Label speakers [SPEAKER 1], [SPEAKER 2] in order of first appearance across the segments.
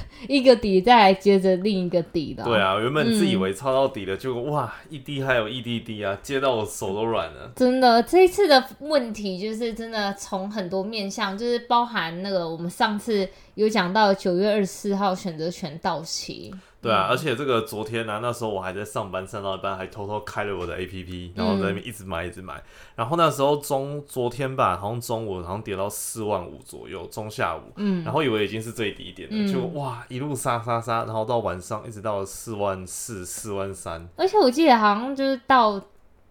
[SPEAKER 1] 一个底，再来接着另一个底的。
[SPEAKER 2] 对啊，原本自以为抄到底了，结果哇，一滴还有一滴滴啊，接到我手都软了。
[SPEAKER 1] 真的，这一次的问题就是真的从很多面向，就是包含那个我们上次有讲到九月二十四号选择权到期。
[SPEAKER 2] 对啊，而且这个昨天呢，那时候我还在上班，上到一半还偷偷开了我的 A P P，然后在那边一直买，一直买。然后那时候中昨天吧，好像中午好像跌到四万五左右，中下午，嗯，然后以为已经是最低点了，就哇一路杀杀杀，然后到晚上一直到四万四、四万三。
[SPEAKER 1] 而且我记得好像就是到。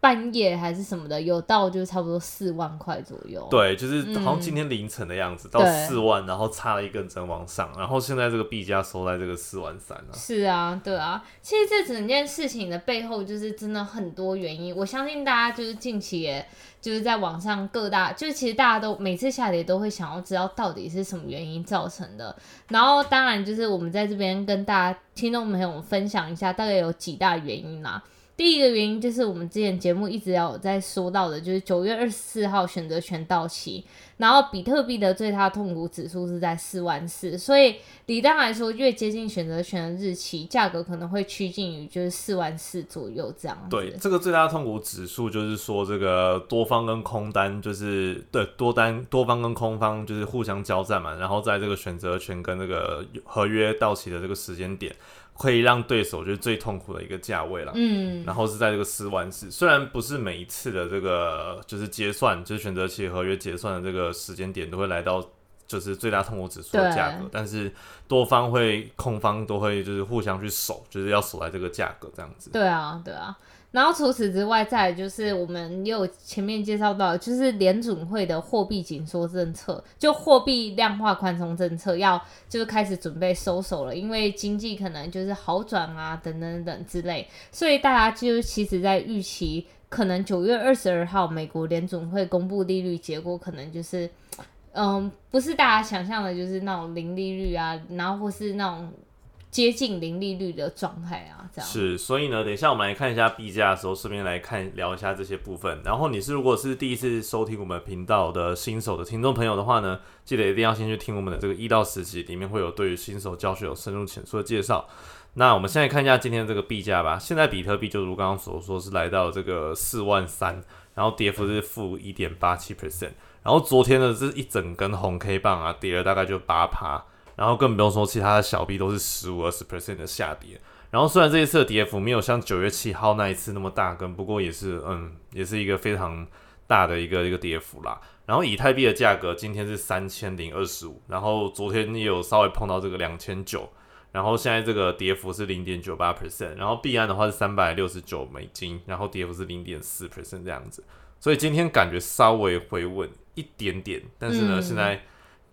[SPEAKER 1] 半夜还是什么的，有到就差不多四万块左右。
[SPEAKER 2] 对，就是好像今天凌晨的样子，到四万，然后差了一根针往上，然后现在这个币价收在这个四万三了。
[SPEAKER 1] 是啊，对啊，其实这整件事情的背后就是真的很多原因。我相信大家就是近期也就是在网上各大，就是其实大家都每次下跌都会想要知道到底是什么原因造成的。然后当然就是我们在这边跟大家听众朋友分享一下，大概有几大原因啦。第一个原因就是我们之前节目一直有在说到的，就是九月二十四号选择权到期，然后比特币的最大痛苦指数是在四万四，所以理当来说，越接近选择权的日期，价格可能会趋近于就是四万四左右这样。
[SPEAKER 2] 对，这个最大痛苦指数就是说，这个多方跟空单就是对多单多方跟空方就是互相交战嘛，然后在这个选择权跟那个合约到期的这个时间点。可以让对手就是最痛苦的一个价位了，嗯，然后是在这个十万四，虽然不是每一次的这个就是结算，就是选择期合约结算的这个时间点都会来到就是最大痛苦指数的价格，但是多方会控方都会就是互相去守，就是要守在这个价格这样子。
[SPEAKER 1] 对啊，对啊。然后除此之外，再就是我们又前面介绍到，就是联准会的货币紧缩政策，就货币量化宽松政策要就是开始准备收手了，因为经济可能就是好转啊，等等等之类，所以大家就其实在预期，可能九月二十二号美国联准会公布利率结果，可能就是，嗯，不是大家想象的，就是那种零利率啊，然后或是那种。接近零利率的状态啊，这样
[SPEAKER 2] 是，所以呢，等一下我们来看一下币价的时候，顺便来看聊一下这些部分。然后你是如果是第一次收听我们频道的新手的听众朋友的话呢，记得一定要先去听我们的这个一到十集，里面会有对于新手教学有深入浅出的介绍。那我们现在看一下今天这个币价吧。现在比特币就如刚刚所说，是来到这个四万三，然后跌幅是负一点八七 percent。然后昨天呢，这一整根红 K 棒啊，跌了大概就八趴。然后更不用说其他的小币都是十五二十 percent 的下跌，然后虽然这一次的跌幅没有像九月七号那一次那么大根，不过也是嗯，也是一个非常大的一个一个跌幅啦。然后以太币的价格今天是三千零二十五，然后昨天也有稍微碰到这个两千九，然后现在这个跌幅是零点九八 percent，然后币安的话是三百六十九美金，然后跌幅是零点四 percent 这样子，所以今天感觉稍微回稳一点点，但是呢现在。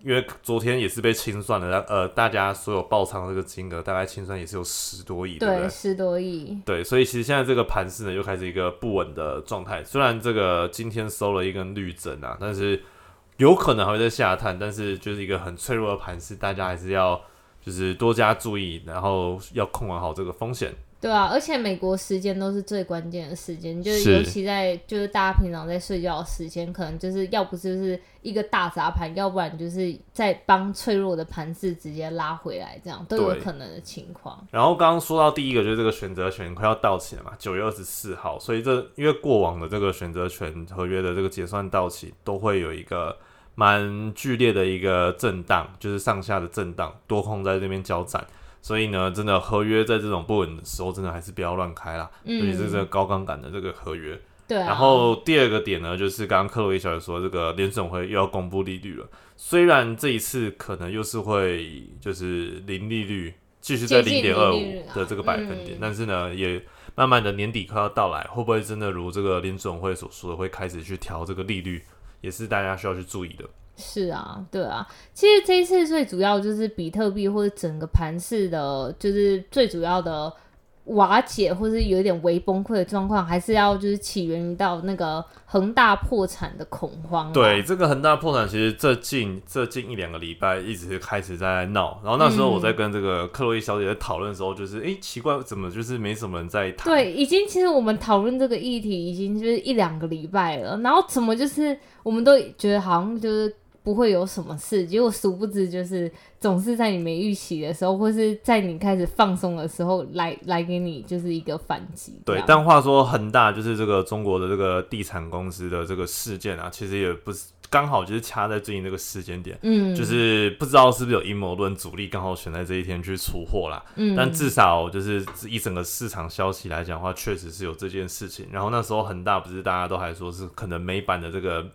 [SPEAKER 2] 因为昨天也是被清算了，呃，大家所有爆仓的这个金额大概清算也是有十多亿，对对？
[SPEAKER 1] 十多亿。
[SPEAKER 2] 对，所以其实现在这个盘势呢又开始一个不稳的状态。虽然这个今天收了一根绿针啊，但是有可能还会再下探，但是就是一个很脆弱的盘势，大家还是要就是多加注意，然后要控管好这个风险。
[SPEAKER 1] 对啊，而且美国时间都是最关键的时间，就是尤其在就是大家平常在睡觉的时间，可能就是要不就是一个大砸盘，要不然就是在帮脆弱的盘子直接拉回来，这样都有可能的情况。
[SPEAKER 2] 然后刚刚说到第一个，就是这个选择权快要到期了嘛，九月二十四号，所以这因为过往的这个选择权合约的这个结算到期，都会有一个蛮剧烈的一个震荡，就是上下的震荡，多空在这边交战。所以呢，真的合约在这种不稳的时候，真的还是不要乱开啦。尤其是这个高杠杆的这个合约。
[SPEAKER 1] 对。
[SPEAKER 2] 然后第二个点呢，就是刚刚克洛伊小姐说，这个联总会又要公布利率了。虽然这一次可能又是会就是零利率，继续在零点二五的这个百分点，但是呢，也慢慢的年底快要到来，会不会真的如这个联总会所说的，会开始去调这个利率，也是大家需要去注意的。
[SPEAKER 1] 是啊，对啊，其实这一次最主要就是比特币或者整个盘市的，就是最主要的瓦解或是有一点微崩溃的状况，还是要就是起源于到那个恒大破产的恐慌。
[SPEAKER 2] 对，，这个恒大破产，其实这近这近一两个礼拜一直开始在闹。然后那时候我在跟这个克洛伊小姐在讨论的时候，就是诶奇怪，怎么就是没什么人在谈？
[SPEAKER 1] 对，已经其实我们讨论这个议题已经就是一两个礼拜了，然后怎么就是我们都觉得好像就是不会有什么事，结果殊不知就是总是在你没预期的时候，或是在你开始放松的时候来来给你就是一个反击。
[SPEAKER 2] 对但话说恒大就是这个中国的这个地产公司的这个事件啊，其实也不是刚好就是掐在最近这个时间点，
[SPEAKER 1] 嗯，
[SPEAKER 2] 就是不知道是不是有阴谋论主力刚好选在这一天去出货啦。
[SPEAKER 1] 嗯，
[SPEAKER 2] 但至少就是一整个市场消息来讲的话，确实是有这件事情。然后那时候恒大不是大家都还说是可能美版的这个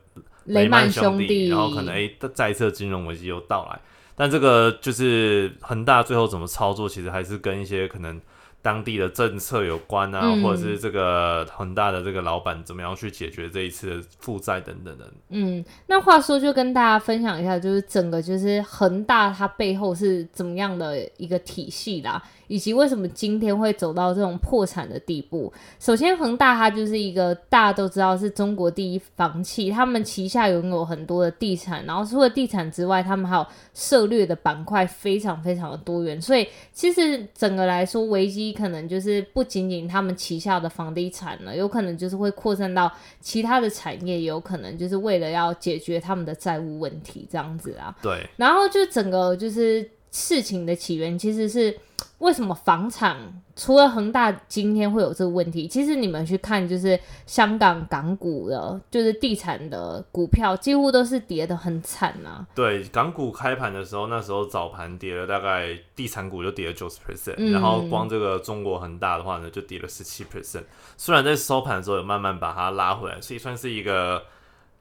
[SPEAKER 1] 雷
[SPEAKER 2] 曼
[SPEAKER 1] 曼兄
[SPEAKER 2] 弟，然后可能诶、再一次金融危机又到来。但这个就是恒大最后怎么操作，其实还是跟一些可能当地的政策有关啊，
[SPEAKER 1] 嗯
[SPEAKER 2] 或者是这个恒大的这个老板怎么样去解决这一次的负债等等的。
[SPEAKER 1] 嗯，那话说就跟大家分享一下，就是整个就是恒大它背后是怎么样的一个体系啦，以及为什么今天会走到这种破产的地步。首先，恒大它就是一个大家都知道是中国第一房企，他们旗下拥有很多的地产，然后除了地产之外，他们还有涉猎的板块非常非常的多元，所以其实整个来说，危机可能就是不仅仅他们旗下的房地产了，有可能就是会扩散到其他的产业，也有可能就是为了要解决他们的债务问题这样子啊。
[SPEAKER 2] 对，
[SPEAKER 1] 然后就整个就是事情的起源，其实是为什么房产除了恒大今天会有这个问题，其实你们去看就是香港港股的，就是地产的股票，几乎都是跌的很惨啊。
[SPEAKER 2] 对，港股开盘的时候，那时候早盘跌了大概，地产股就跌了九十 percent，
[SPEAKER 1] 嗯
[SPEAKER 2] 然后光这个中国恒大的话呢，就跌了十七 percent。虽然在收盘的时候有慢慢把它拉回来，所以算是一个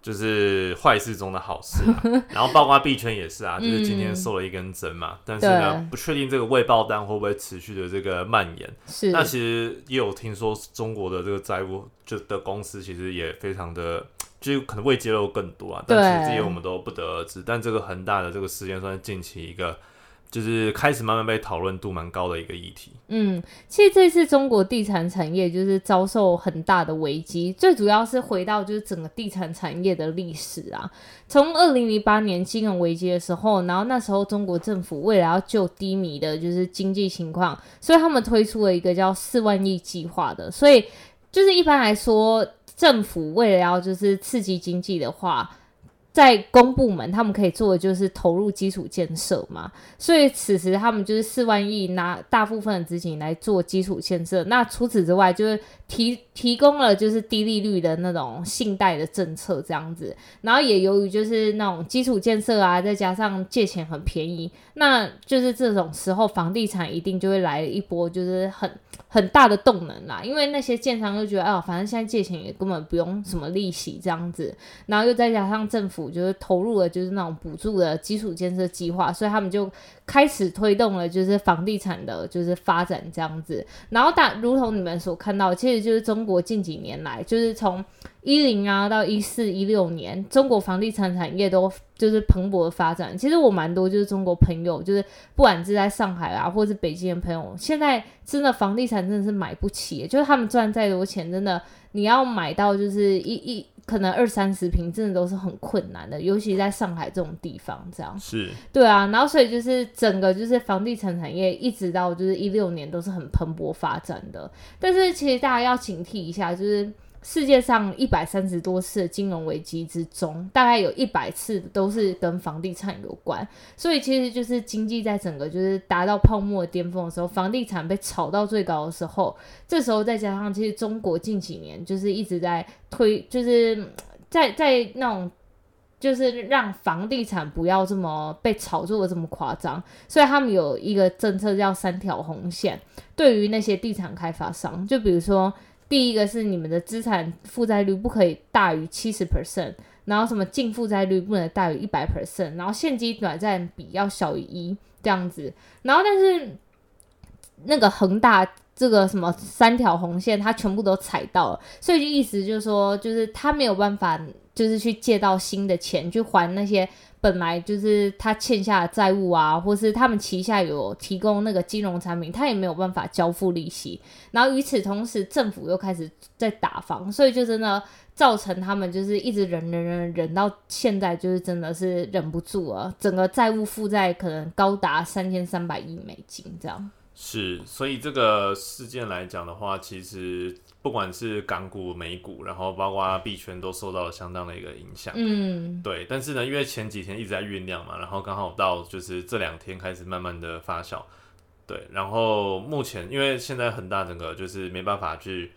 [SPEAKER 2] 就是坏事中的好事、啊。然后包括币圈也是啊，就是今天受了一根针嘛，但是呢，不确定这个未爆单会不会持续的这个蔓延。
[SPEAKER 1] 是，
[SPEAKER 2] 那其实也有听说中国的这个债务就的公司其实也非常的，就可能未揭露更多啊，但其实这些我们都不得而知。但这个恒大的这个事件算是近期一个，就是开始慢慢被讨论度蛮高的一个议题。
[SPEAKER 1] 嗯，其实这次中国地产产业就是遭受很大的危机，最主要是回到就是整个地产产业的历史啊。从二零零八年金融危机的时候，然后那时候中国政府为了要救低迷的就是经济情况，所以他们推出了一个叫四万亿计划的。所以就是一般来说，政府为了要就是刺激经济的话，在公部门他们可以做的就是投入基础建设嘛。所以此时他们就是四万亿拿大部分的资金来做基础建设。那除此之外，就是提提供了就是低利率的那种信贷的政策这样子。然后也由于就是那种基础建设啊，再加上借钱很便宜，那就是这种时候房地产一定就会来一波就是很很大的动能啦。因为那些建商就觉得，哦，反正现在借钱也根本不用什么利息这样子，然后又再加上政府就是投入了就是那种补助的基础建设计划，所以他们就开始推动了就是房地产的就是发展这样子。然后大如同你们所看到，其实就是中国近几年来，就是从一零啊到一四一六年，中国房地产产业都就是蓬勃的发展。其实我蛮多就是中国朋友，就是不管是在上海啊，或是北京的朋友，现在真的房地产真的是买不起，就是他们赚再多钱，真的你要买到就是一一可能二三十平，真的都是很困难的，尤其在上海这种地方这样。
[SPEAKER 2] 是，
[SPEAKER 1] 对啊，然后所以就是整个就是房地产产业一直到就是一六年都是很蓬勃发展的，但是其实大家要警惕一下，就是世界上一百三十多次的金融危机之中，大概有一百次都是跟房地产有关，所以其实就是经济在整个就是达到泡沫的巅峰的时候，房地产被炒到最高的时候，这时候再加上其实中国近几年就是一直在推，就是在在那种。就是让房地产不要这么被炒作的这么夸张，所以他们有一个政策叫三条红线。对于那些地产开发商，就比如说第一个是你们的资产负债率不可以大于七十 percent，然后什么净负债率不能大于一百 percent，然后现金短债比要小于一这样子。然后但是那个恒大。这个什么三条红线，他全部都踩到了，所以就意思就是说，就是他没有办法，就是去借到新的钱去还那些本来就是他欠下的债务啊，或是他们旗下有提供那个金融产品，他也没有办法交付利息。然后与此同时，政府又开始在打房，所以就真的造成他们就是一直忍忍忍忍到现在，就是真的是忍不住了，整个债务负债可能高达三千三百亿美金这样。
[SPEAKER 2] 是，所以这个事件来讲的话，其实不管是港股、美股，然后包括币圈，都受到了相当的一个影响。
[SPEAKER 1] 嗯，
[SPEAKER 2] 对。但是呢，因为前几天一直在酝酿嘛，然后刚好到就是这两天开始慢慢的发酵。对，然后目前因为现在恒大整个就是没办法去，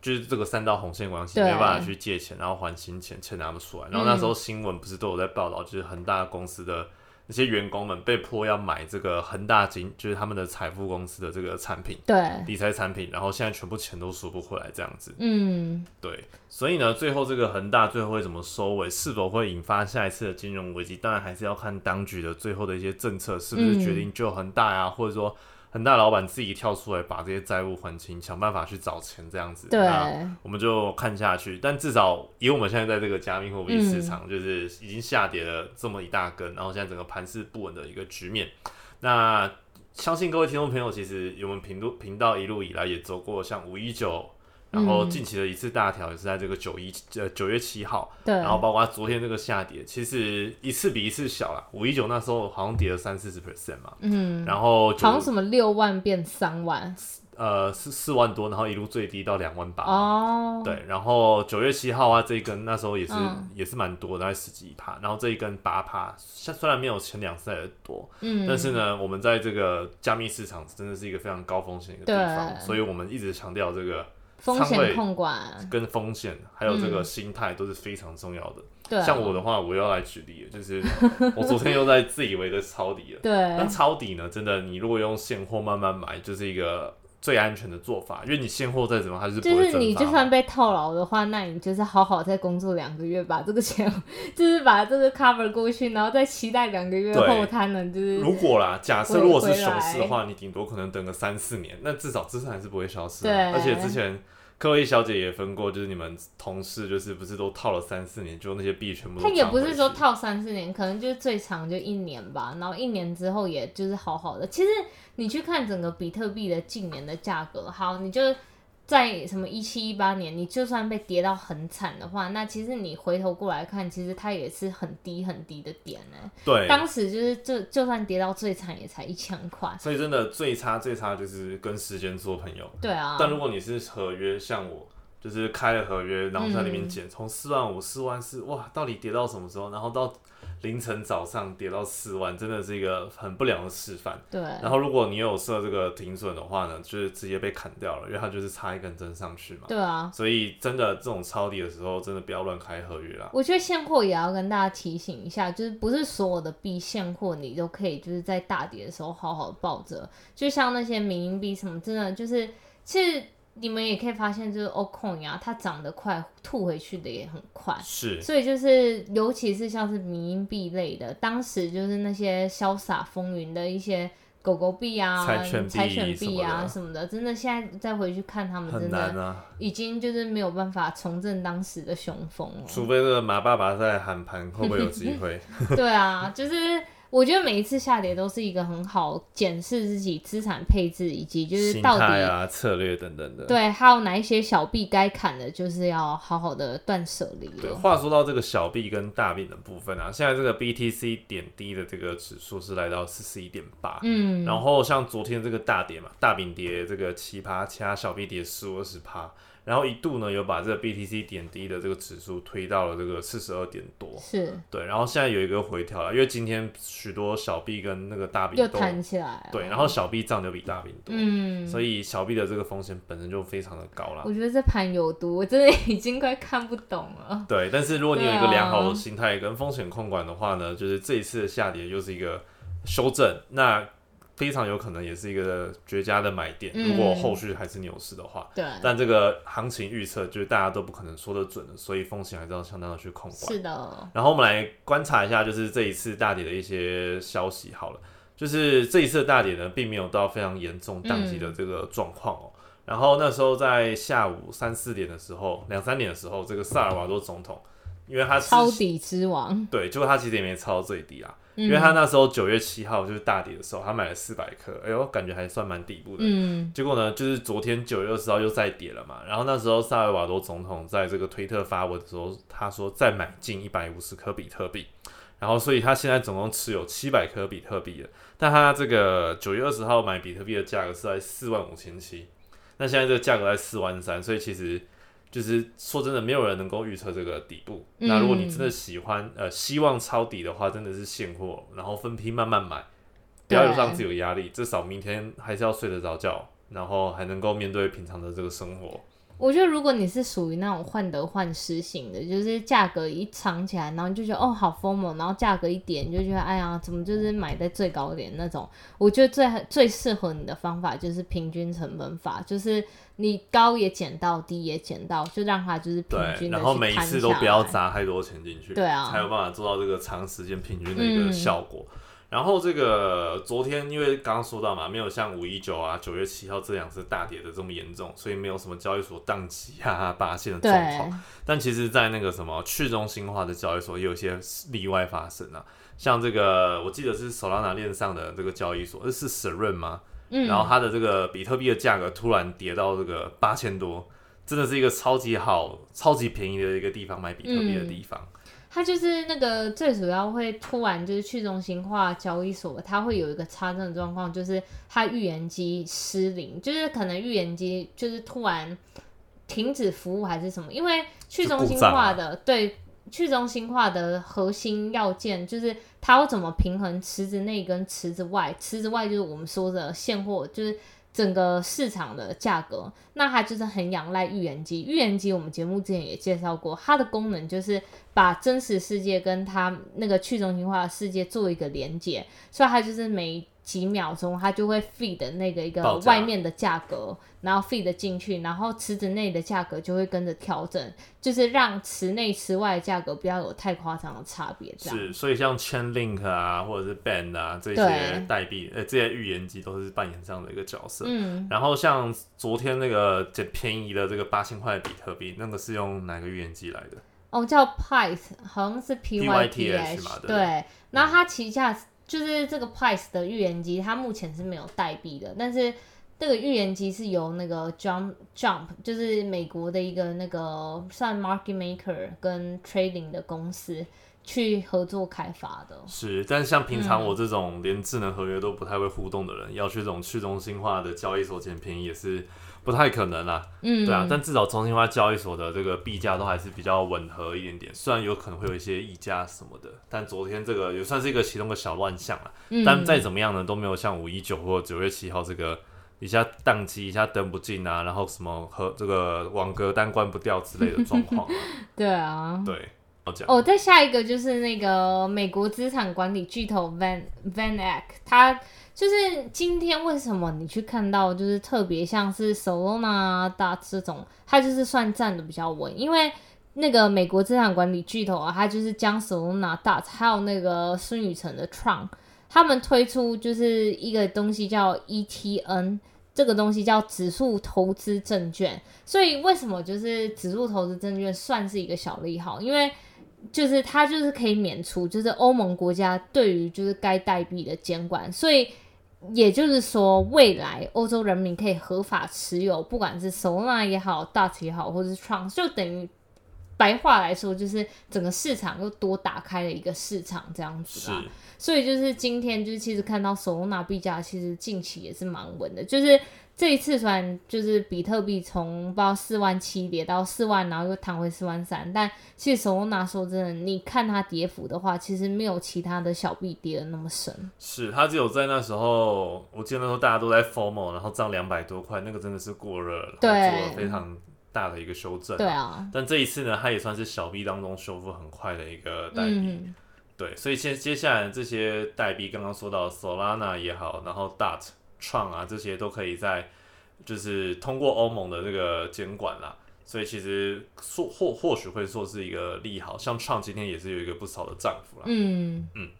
[SPEAKER 2] 就是这个三道红线关系，
[SPEAKER 1] 对
[SPEAKER 2] 没办法去借钱，然后还新钱，钱拿不出来。然后那时候新闻不是都有在报道，就是恒大公司的那些员工们被迫要买这个恒大金，就是他们的财富公司的这个产品，
[SPEAKER 1] 对，
[SPEAKER 2] 理财产品，然后现在全部钱都赎不回来这样子。
[SPEAKER 1] 嗯，
[SPEAKER 2] 对，所以呢，最后这个恒大最后会怎么收尾，是否会引发下一次的金融危机，当然还是要看当局的最后的一些政策是不是决定救恒大呀，或者说恒大老板自己跳出来把这些债务还清，想办法去找钱这样子。
[SPEAKER 1] 对，
[SPEAKER 2] 那我们就看下去。但至少以我们现在在这个加密货币市场，就是已经下跌了这么一大根，然后现在整个盘势不稳的一个局面，那。相信各位听众朋友，其实我们频道频道一路以来也走过像五一九，然后近期的一次大调也是在这个九一呃九月七号，
[SPEAKER 1] 对，
[SPEAKER 2] 然后包括昨天这个下跌，其实一次比一次小了。五一九那时候好像跌了三四十 percent 嘛，
[SPEAKER 1] 嗯，
[SPEAKER 2] 然后
[SPEAKER 1] 好像什么六万变三万，
[SPEAKER 2] 呃四四万多，然后一路最低到两万八，
[SPEAKER 1] 哦，
[SPEAKER 2] 对，然后九月七号啊这一根那时候也是、
[SPEAKER 1] 嗯
[SPEAKER 2] 也是蛮多，大概十几趴，然后这一根八趴，虽虽然没有前两次来的多，
[SPEAKER 1] 嗯，
[SPEAKER 2] 但是呢，我们在这个加密市场真的是一个非常高风险的一个地方，所以我们一直强调这个
[SPEAKER 1] 风险控管，
[SPEAKER 2] 跟风险还有这个心态都是非常重要的。
[SPEAKER 1] 对啊，
[SPEAKER 2] 像我的话，我要来举例了，就是我昨天又在自以为的抄底了。
[SPEAKER 1] 对但，
[SPEAKER 2] 抄底呢，真的你如果用现货慢慢买，就是一个最安全的做法，因为你现货再怎么它就是不
[SPEAKER 1] 就是你就算被套牢的话，那你就是好好再工作两个月，把这个钱 就是把这个 cover 过去，然后再期待两个月
[SPEAKER 2] 对
[SPEAKER 1] 后它能就是
[SPEAKER 2] 如果啦，假设如果是熊市的
[SPEAKER 1] 来
[SPEAKER 2] 话，你顶多可能等个三四年，那至少资产还是不会消失、而且之前科威小姐也分过，就是你们同事就是不是都套了三四年，就那些币全部都
[SPEAKER 1] 他也不是说套三四年，可能就是最长就一年吧，然后一年之后也就是好好的。其实你去看整个比特币的近年的价格，好，你就在什么一七一八年，你就算被跌到很惨的话，那其实你回头过来看，其实它也是很低很低的点呢。
[SPEAKER 2] 对，
[SPEAKER 1] 当时就是就就算跌到最惨，也才一千块。
[SPEAKER 2] 所以真的最差最差就是跟时间做朋友。
[SPEAKER 1] 对啊，
[SPEAKER 2] 但如果你是合约，像我就是开了合约，然后在里面
[SPEAKER 1] 嗯
[SPEAKER 2] 减，从四万五、四万四，哇，到底跌到什么时候？然后到凌晨早上跌到四万，真的是一个很不良的示范。
[SPEAKER 1] 对，
[SPEAKER 2] 然后如果你有设这个停损的话呢，就是直接被砍掉了，因为它就是插一根针上去嘛。
[SPEAKER 1] 对啊。
[SPEAKER 2] 所以真的这种抄底的时候，真的不要乱开合约啦。
[SPEAKER 1] 我觉得现货也要跟大家提醒一下，就是不是所有的币现货你都可以就是在大跌的时候好好抱着，就像那些民营币什么，真的就是其实你们也可以发现，就是 o coin 啊，它涨得快，吐回去的也很快。
[SPEAKER 2] 是，
[SPEAKER 1] 所以就是，尤其是像是民营币类的，当时就是那些潇洒风云的一些狗狗币啊、
[SPEAKER 2] 柴犬币
[SPEAKER 1] 啊什么的，真的现在再回去看他们，
[SPEAKER 2] 很
[SPEAKER 1] 真的。已经就是没有办法重振当时的雄风了。
[SPEAKER 2] 除非这个马爸爸在喊盘，会不会有机会？
[SPEAKER 1] 对啊，就是我觉得每一次下跌都是一个很好检视自己资产配置，以及就是到底、
[SPEAKER 2] 啊、策略等等的。
[SPEAKER 1] 对，还有哪一些小币该砍的，就是要好好的断舍离
[SPEAKER 2] 对，
[SPEAKER 1] 了。
[SPEAKER 2] 话说到这个小币跟大币的部分啊，现在这个 BTC 点低的这个指数是来到四十一点八，
[SPEAKER 1] 嗯，
[SPEAKER 2] 然后像昨天这个大跌嘛，大饼跌这个七趴，其他小币跌十五二十趴，然后一度呢有把这个 BTC 点低的这个指数推到了这个四十二点多，
[SPEAKER 1] 是
[SPEAKER 2] 对，然后现在有一个回调了，因为今天许多小币跟那个大币
[SPEAKER 1] 又
[SPEAKER 2] 都
[SPEAKER 1] 弹起来了。
[SPEAKER 2] 对，然后小币涨得比大币多，
[SPEAKER 1] 嗯，
[SPEAKER 2] 所以小币的这个风险本身就非常的高了
[SPEAKER 1] 我。觉得这盘有毒，我真的已经快看不懂了。
[SPEAKER 2] 对，但是如果你有一个良好的心态跟风险控管的话呢，就是这一次的下跌又是一个修正，那非常有可能也是一个绝佳的买点。
[SPEAKER 1] 嗯
[SPEAKER 2] 如果后续还是牛市的话，
[SPEAKER 1] 对，
[SPEAKER 2] 但这个行情预测就是大家都不可能说得准的，所以风险还是要相当的去控管。
[SPEAKER 1] 是的，
[SPEAKER 2] 然后我们来观察一下，就是这一次大跌的一些消息好了。就是这一次的大跌呢，并没有到非常严重宕机的这个状况哦。然后那时候在下午三四点的时候，两三点的时候，这个萨尔瓦多总统，因为他之
[SPEAKER 1] 抄底之王，
[SPEAKER 2] 对，结果他其实也没抄到最低啊，
[SPEAKER 1] 嗯
[SPEAKER 2] 因为他那时候九月七号就是大跌的时候，他买了四百颗，哎呦，感觉还算蛮底部的。
[SPEAKER 1] 嗯。
[SPEAKER 2] 结果呢，就是昨天九月二十号又再跌了嘛，然后那时候萨尔瓦多总统在这个推特发文的时候，他说再买进一百五十颗比特币，然后所以他现在总共持有七百颗比特币了，但他这个九月二十号买比特币的价格是在四万五千七，那现在这个价格在四万三，所以其实就是说真的，没有人能够预测这个底部。
[SPEAKER 1] 嗯
[SPEAKER 2] 那如果你真的喜欢呃希望抄底的话，真的是现货，然后分批慢慢买，不要
[SPEAKER 1] 对
[SPEAKER 2] 让自己有压力，至少明天还是要睡得着觉，然后还能够面对平常的这个生活。
[SPEAKER 1] 我觉得如果你是属于那种患得患失型的，就是价格一涨起来，然后你就觉得哦好疯猛，然后价格一跌你就觉得哎呀怎么就是买在最高点那种。我觉得最最适合你的方法就是平均成本法，就是你高也减到，低也减到，就让它就是平，均的
[SPEAKER 2] 然后每一次都不要砸太多钱进去，
[SPEAKER 1] 对啊
[SPEAKER 2] 才有办法做到这个长时间平均的一个
[SPEAKER 1] 嗯
[SPEAKER 2] 效果。然后这个昨天因为刚刚说到嘛，没有像五一九啊、九月七号这两次大跌的这么严重，所以没有什么交易所宕机啊、拔线的状况。但其实，在那个什么去中心化的交易所，也有一些例外发生啊。像这个，我记得是 Solana 链上的这个交易所，这是 Serum 吗？
[SPEAKER 1] 嗯，
[SPEAKER 2] 然后它的这个比特币的价格突然跌到这个八千多，真的是一个超级好、超级便宜的一个地方买比特币的地方。
[SPEAKER 1] 它就是那个最主要会突然就是去中心化交易所，它会有一个插针的状况，就是它预言机失灵，就是可能预言机就是突然停止服务还是什么，因为去中心化的、对去中心化的核心要件就是它要怎么平衡池子内跟池子外，池子外就是我们说的现货，就是。整个市场的价格，那它就是很仰赖预言机。预言机我们节目之前也介绍过，它的功能就是把真实世界跟它那个去中心化的世界做一个连接，所以它就是每几秒钟它就会 feed 那个一个外面的价格，然后 feed 进去，然后池子内的价格就会跟着调整，就是让池内池外的价格不要有太夸张的差别。这样
[SPEAKER 2] 是，所以像 Chainlink 啊，或者是 Band 啊这些代币，呃，这些预言机都是扮演这样的一个角色。
[SPEAKER 1] 嗯，
[SPEAKER 2] 然后像昨天那个捡便宜的这个八千块的比特币，那个是用哪个预言机来的？
[SPEAKER 1] 哦，叫 Pyth，好像是 P Y T
[SPEAKER 2] PYTH
[SPEAKER 1] H，
[SPEAKER 2] 嘛对不
[SPEAKER 1] 对。然后它旗下就是这个 Price 的预言机，它目前是没有代币的，但是这个预言机是由那个 Jump Jump，就是美国的一个那个算 market maker 跟 trading 的公司去合作开发的。
[SPEAKER 2] 是，但是像平常
[SPEAKER 1] 嗯
[SPEAKER 2] 我这种连智能合约都不太会互动的人，要去这种去中心化的交易所捡便宜也是不太可能啦。
[SPEAKER 1] 嗯，
[SPEAKER 2] 对啊，但至少中心化交易所的这个币价都还是比较吻合一点点，虽然有可能会有一些溢价什么的，但昨天这个也算是一个其中的小乱象了。
[SPEAKER 1] 嗯
[SPEAKER 2] 但再怎么样呢，都没有像五一九或九月七号这个一下宕机、一下登不进啊，然后什么和这个网格单关不掉之类的状况啊。
[SPEAKER 1] 对啊。
[SPEAKER 2] 对，
[SPEAKER 1] 哦，再下一个就是那个美国资产管理巨头 Van Van Eck，它就是今天为什么你去看到就是特别像是 Solana、大这种，它就是算站的比较稳，因为那个美国资产管理巨头啊，它就是将 Solana、大还有那个孙宇晨的 Tron，他们推出就是一个东西叫 ETN。这个东西叫指数投资证券，所以为什么就是指数投资证券算是一个小利好？因为就是它就是可以免除，就是欧盟国家对于就是该代币的监管，所以也就是说，未来欧洲人民可以合法持有，不管是 Solana 也好，DOT 也好，或者是 Tron，就等于白话来说，就是整个市场又多打开了一个市场这样子
[SPEAKER 2] 是
[SPEAKER 1] 啦。所以就是今天就是其实看到 Solana 币价其实近期也是蛮稳的，就是这一次虽然就是比特币从不知道四万七跌到四万，然后又弹回四万三，但其实 Solana 说真的，你看它跌幅的话，其实没有其他的小币跌的那么深。
[SPEAKER 2] 是，它只有在那时候，我记得那时候大家都在 FOMO，然后涨两百多块，那个真的是过热了，
[SPEAKER 1] 对
[SPEAKER 2] 做了非常大的一个修正。
[SPEAKER 1] 对啊，
[SPEAKER 2] 但这一次呢，它也算是小币当中修复很快的一个代币。
[SPEAKER 1] 嗯，
[SPEAKER 2] 对，所以接接下来这些代币，刚刚说到 Solana 也好，然后 DOT、创啊这些都可以在就是通过欧盟的这个监管啦，所以其实说或或许会说是一个利好。像创今天也是有一个不少的涨幅啦。
[SPEAKER 1] 嗯嗯，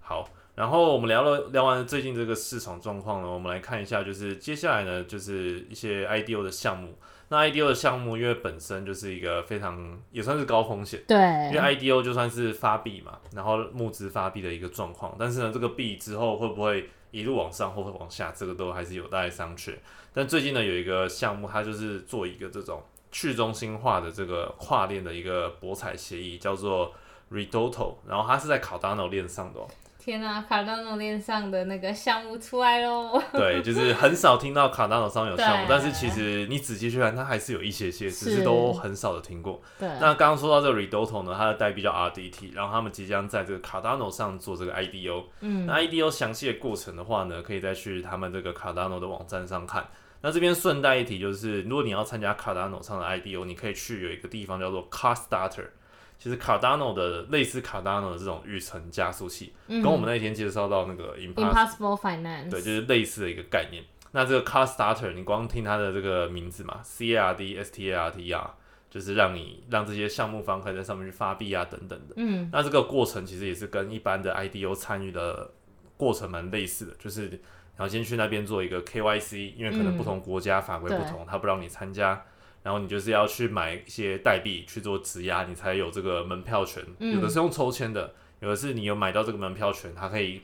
[SPEAKER 2] 好，然后我们聊了聊完最近这个市场状况呢，我们来看一下，就是接下来呢，就是一些 IDO 的项目。那 IDO 的项目，因为本身就是一个非常也算是高风险，
[SPEAKER 1] 对，
[SPEAKER 2] 因为 IDO 就算是发币嘛，然后募资发币的一个状况，但是呢，这个币之后会不会一路往上或会往下，这个都还是有待商榷。但最近呢，有一个项目，它就是做一个这种去中心化的这个跨链的一个博彩协议，叫做 Redoto，然后它是在 Cardano 链上的。
[SPEAKER 1] 天呐、卡达诺链上的那个项目出来喽！
[SPEAKER 2] 对，就是很少听到 Cardano 上有项目，但是其实你仔细去看，它还是有一些些，只是
[SPEAKER 1] 是
[SPEAKER 2] 都很少的听过。
[SPEAKER 1] 对，
[SPEAKER 2] 那刚刚说到这个 Redoto 呢，它的代币叫 RDT，然后他们即将在这个 Cardano 上做这个 IDO。
[SPEAKER 1] 嗯，
[SPEAKER 2] 那 IDO 详细的过程的话呢，可以再去他们这个 Cardano 的网站上看。那这边顺带一提，就是如果你要参加 Cardano 上的 IDO，你可以去有一个地方叫做 Car Starter，其实 Cardano 的类似 Cardano 的这种预存加速器，
[SPEAKER 1] 嗯
[SPEAKER 2] 跟我们那天介绍到那个 Impossible
[SPEAKER 1] Finance，
[SPEAKER 2] 对，就是类似的一个概念。那这个 Car Starter，你光听它的这个名字嘛，C A R D S T A R T R，就是让你让这些项目方可以在上面去发币啊等等的。
[SPEAKER 1] 嗯，
[SPEAKER 2] 那这个过程其实也是跟一般的 IDO 参与的过程蛮类似的，就是你要先去那边做一个 KYC，因为可能不同国家法规不同，它不让你参加。然后你就是要去买一些代币去做质押，你才有这个门票权。
[SPEAKER 1] 嗯
[SPEAKER 2] 有的是用抽签的，有的是你有买到这个门票权，它可以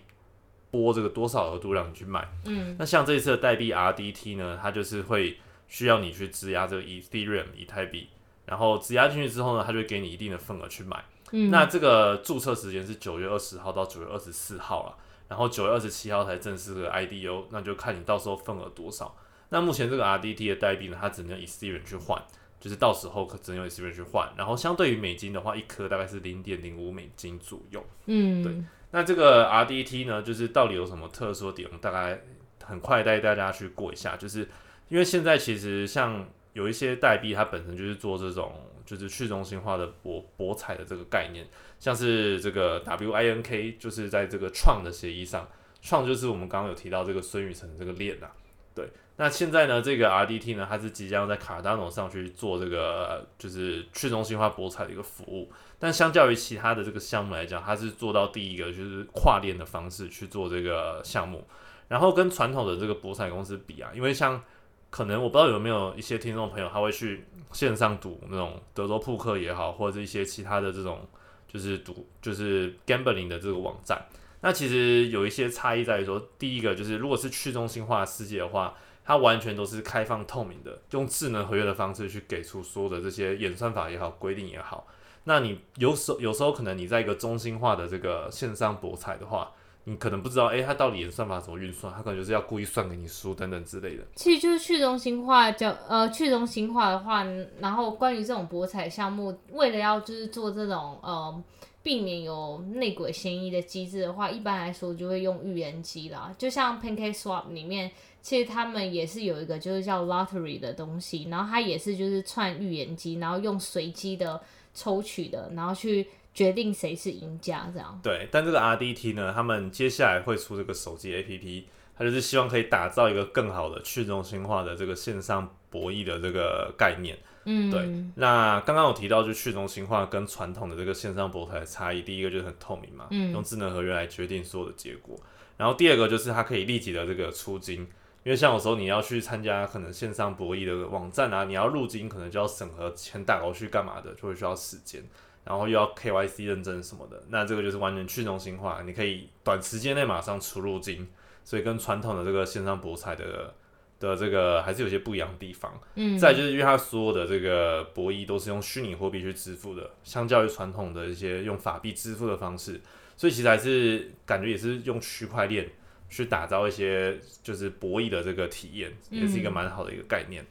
[SPEAKER 2] 拨这个多少额度让你去买。
[SPEAKER 1] 嗯，
[SPEAKER 2] 那像这一次的代币 RDT 呢，它就是会需要你去质押这个 Ethereum 以太币，然后质押进去之后呢，它就会给你一定的份额去买。
[SPEAKER 1] 嗯，
[SPEAKER 2] 那这个注册时间是九月二十号到九月二十四号了，然后九月二十七号才正式的 IDO，那就看你到时候份额多少。那目前这个 RDT 的代币呢，它只能以 Ethereum 去换，就是到时候可只能用 Ethereum 去换，然后相对于美金的话，一颗大概是零点零五美金左右。
[SPEAKER 1] 嗯，
[SPEAKER 2] 对那这个 RDT 呢，就是到底有什么特殊的点？我们大概很快带大家去过一下，就是因为现在其实像有一些代币，它本身就是做这种就是去中心化的博博彩的这个概念，像是这个 WINK，就是在这个创的协议上，创就是我们刚刚有提到这个孙宇晨的这个链啊，对。那现在呢，这个 RDT 呢，它是即将在 Cardano 上去做这个就是去中心化博彩的一个服务。但相较于其他的这个项目来讲，它是做到第一个就是跨链的方式去做这个项目，然后跟传统的这个博彩公司比啊，因为像可能我不知道有没有一些听众朋友他会去线上赌那种德州扑克也好，或者是一些其他的这种就是赌就是 gambling 的这个网站。那其实有一些差异在于说，第一个就是如果是去中心化世界的话，它完全都是开放透明的，用智能合约的方式去给出所有的这些演算法也好，规定也好。那你有时有时候可能你在一个中心化的这个线上博彩的话，你可能不知道，诶，它到底演算法怎么运算，它可能就是要故意算给你输等等之类的。
[SPEAKER 1] 其实就是去中心化叫呃去中心化的话，然后关于这种博彩项目，为了要就是做这种呃避免有内鬼嫌疑的机制的话，一般来说就会用预言机啦。就像 Pancake Swap 里面，其实他们也是有一个就是叫 Lottery 的东西，然后它也是就是串预言机，然后用随机的抽取的，然后去决定谁是赢家这样。
[SPEAKER 2] 对，但这个 RDT 呢，他们接下来会出这个手机 APP，它就是希望可以打造一个更好的去中心化的这个线上博弈的这个概念。
[SPEAKER 1] 嗯，
[SPEAKER 2] 对，那刚刚有提到，就去中心化跟传统的这个线上博彩的差异，第一个就是很透明嘛，
[SPEAKER 1] 嗯
[SPEAKER 2] 用智能合约来决定所有的结果。然后第二个就是它可以立即的这个出金，因为像有时候你要去参加可能线上博弈的网站啊，你要入金，可能就要审核钱打过去干嘛的，就会需要时间，然后又要 KYC 认证什么的。那这个就是完全去中心化，你可以短时间内马上出入金，所以跟传统的这个线上博彩的的这个还是有些不一样的地方。
[SPEAKER 1] 嗯，
[SPEAKER 2] 再就是因为它所有的这个博弈都是用虚拟货币去支付的，相较于传统的一些用法币支付的方式，所以其实还是感觉也是用区块链去打造一些就是博弈的这个体验，也是一个蛮好的一个概念。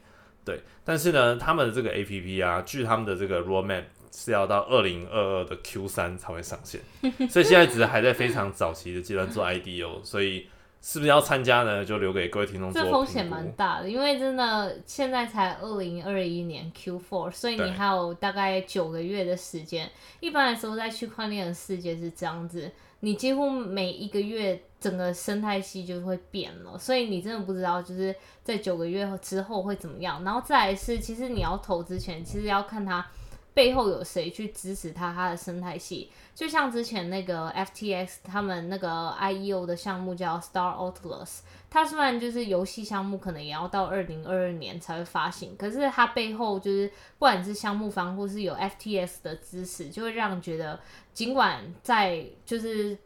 [SPEAKER 2] 对，但是呢，他们的这个 A P P 啊，据他们的这个 roadmap 是要到二零二二的 Q 三才会上线，所以现在只是还在非常早期的阶段做 I D O，所以是不是要参加呢？就留给各位听众
[SPEAKER 1] 这风险蛮大的，因为真的现在才二零二一年 Q4，所以你还有大概九个月的时间。一般来说，在区块链的世界是这样子，你几乎每一个月整个生态系就会变了，所以你真的不知道就是在九个月之后会怎么样。然后再来是，其实你要投之前，其实要看它背后有谁去支持它，它的生态系。就像之前那个 FTX 他们那个 IEO 的项目叫 Star Atlas，它虽然就是游戏项目，可能也要到二零二二年才会发行，可是它背后就是不管是项目方或是有 FTX 的支持，就会让人觉得。尽管在就是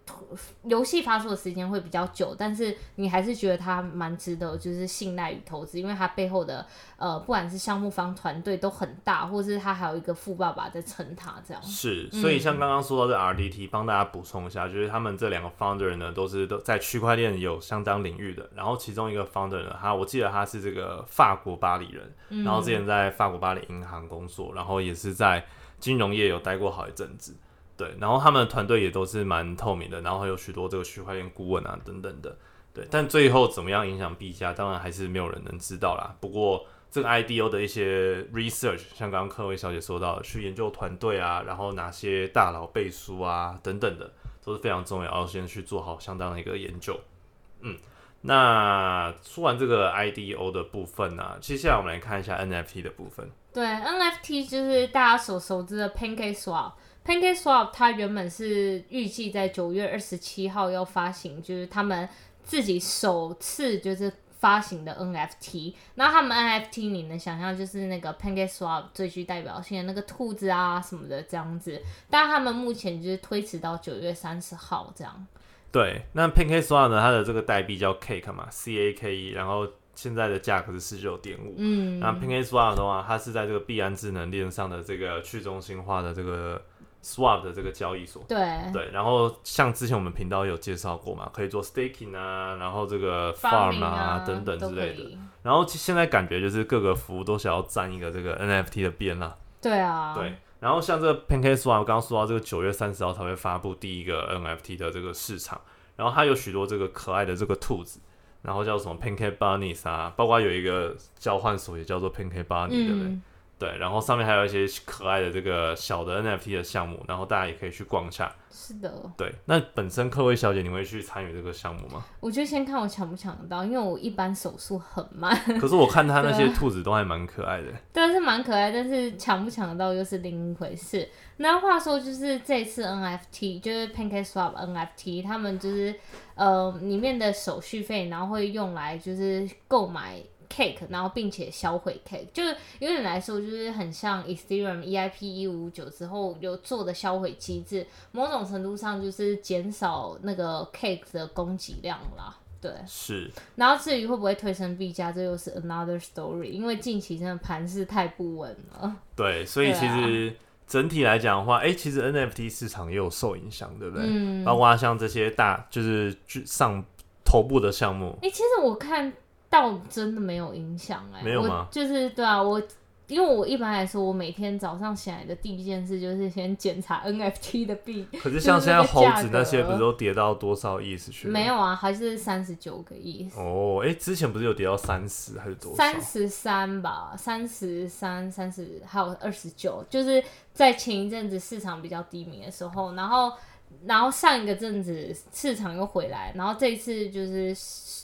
[SPEAKER 1] 游戏发售的时间会比较久，但是你还是觉得它蛮值得，就是信赖与投资，因为它背后的呃，不管是项目方团队都很大，或是它还有一个富爸爸在撑它这样。
[SPEAKER 2] 是，所以像刚刚说到的 RDT，帮大家补充一下，就是他们这两个 founder 呢，都是都在区块链有相当领域的。然后其中一个 founder 呢，他我记得他是这个法国巴黎人，然后之前在法国巴黎银行工作，然后也是在金融业有待过好一阵子。对，然后他们的团队也都是蛮透明的，然后还有许多这个区块链顾问啊等等的。对，但最后怎么样影响币价，当然还是没有人能知道啦。不过这个 IDO 的一些 research，像刚刚科威小姐说到，去研究团队啊，然后哪些大佬背书啊等等的，都是非常重要，要先去做好相当的一个研究。嗯，那说完这个 IDO 的部分呢，接下来我们来看一下 NFT 的部分。
[SPEAKER 1] 对，NFT 就是大家所熟知的 PancakeSwap。PancakeSwap 它原本是预计在九月二十七号要发行，就是他们自己首次就是发行的 NFT。那他们 NFT 你能想象就是那个 PancakeSwap 最具代表性的那个兔子啊什么的这样子，但他们目前就是推迟到九月三十号这样。
[SPEAKER 2] 对，那 PancakeSwap 呢，它的这个代币叫 Cake 嘛，C A K E，然后现在的价格是十九点五。嗯，那 PancakeSwap 的话，它是在这个币安智能链上的这个去中心化的这个。Swap 的这个交易所，
[SPEAKER 1] 对
[SPEAKER 2] 对，然后像之前我们频道有介绍过嘛，可以做 staking 啊，然后这个 farm 啊等等之类的。然后现在感觉就是各个服务都想要占一个这个 NFT 的边啦。
[SPEAKER 1] 对啊，
[SPEAKER 2] 对。然后像这个 PancakeSwap，我刚刚说到这个九月三十号才会发布第一个 NFT 的这个市场，然后它有许多这个可爱的这个兔子，然后叫什么 Pancake Bunnies 啊，包括有一个交换所也叫做 Pancake Bunny，对不对？对，然后上面还有一些可爱的这个小的 NFT 的项目，然后大家也可以去逛一下。
[SPEAKER 1] 是的。
[SPEAKER 2] 对，那本身客位小姐，你会去参与这个项目吗？
[SPEAKER 1] 我就先看我抢不抢得到，因为我一般手速很慢。
[SPEAKER 2] 可是我看他那 些兔子都还蛮可爱的。
[SPEAKER 1] 对，是蛮可爱，但是抢不抢得到又是另一回事。那话说，就是这次 NFT，就是 PancakeSwap NFT，他们就是呃里面的手续费，然后会用来就是购买。cake，然后并且销毁 cake，就是有点来说，就是很像 Ethereum EIP 一五五九之后有做的销毁机制，某种程度上就是减少那个 cake 的供给量啦。对，
[SPEAKER 2] 是。
[SPEAKER 1] 然后至于会不会推升币价，这又是 another story，因为近期真的盘势太不稳了。
[SPEAKER 2] 对，所以其实整体来讲的话，哎，其实 NFT 市场也有受影响，对不对？嗯。包括像这些大就是上头部的项目。
[SPEAKER 1] 哎，其实我看。倒真的没有影响哎，
[SPEAKER 2] 没有吗？
[SPEAKER 1] 就是对啊，我因为我一般来说，我每天早上醒来的第一件事就是先检查 NFT 的币。
[SPEAKER 2] 可是像现在猴子那些不是都跌到多少亿去？
[SPEAKER 1] 没有啊，还是三十九个亿。
[SPEAKER 2] 哦，哎，之前不是有跌到三十还是多？
[SPEAKER 1] 三十三吧，三十三、三十还有二十九，就是在前一阵子市场比较低迷的时候，然后然后上一个阵子市场又回来，然后这一次就是。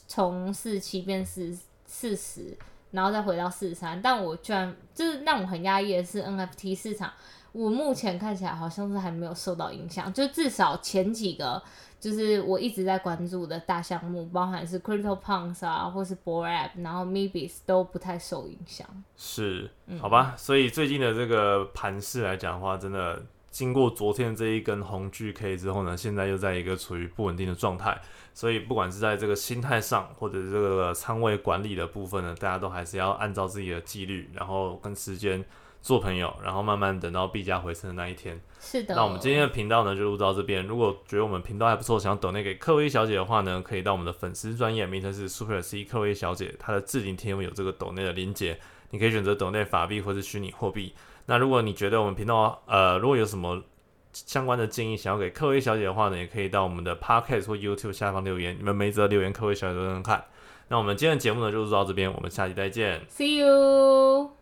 [SPEAKER 1] 从四七变四四十，然后再回到四三，但我居然就是让我很压抑的是 NFT 市场，我目前看起来好像是还没有受到影响，就至少前几个就是我一直在关注的大项目，包含是 Crypto Punks 啊，或是 b o r App，然后 Mebis 都不太受影响。
[SPEAKER 2] 是，好吧，所以最近的这个盘势来讲的话，真的。经过昨天这一根红巨 K 之后呢，现在又在一个处于不稳定的状态，所以不管是在这个心态上，或者这个仓位管理的部分呢，大家都还是要按照自己的纪律，然后跟时间做朋友，然后慢慢等到币价回升的那一天。
[SPEAKER 1] 是的。
[SPEAKER 2] 那我们今天的频道呢就录到这边。如果觉得我们频道还不错，想要抖内给克威小姐的话呢，可以到我们的粉丝专业，名称是 Super C 克威小姐，她的置顶贴文有这个抖内的连接，你可以选择抖内法币或是虚拟货币。那如果你觉得我们频道呃，如果有什么相关的建议想要给客威小姐的话呢，也可以到我们的 Podcast 或 YouTube 下方留言，你们没则留言客威小姐都能看。那我们今天的节目呢就录到这边，我们下期再见
[SPEAKER 1] ，See you。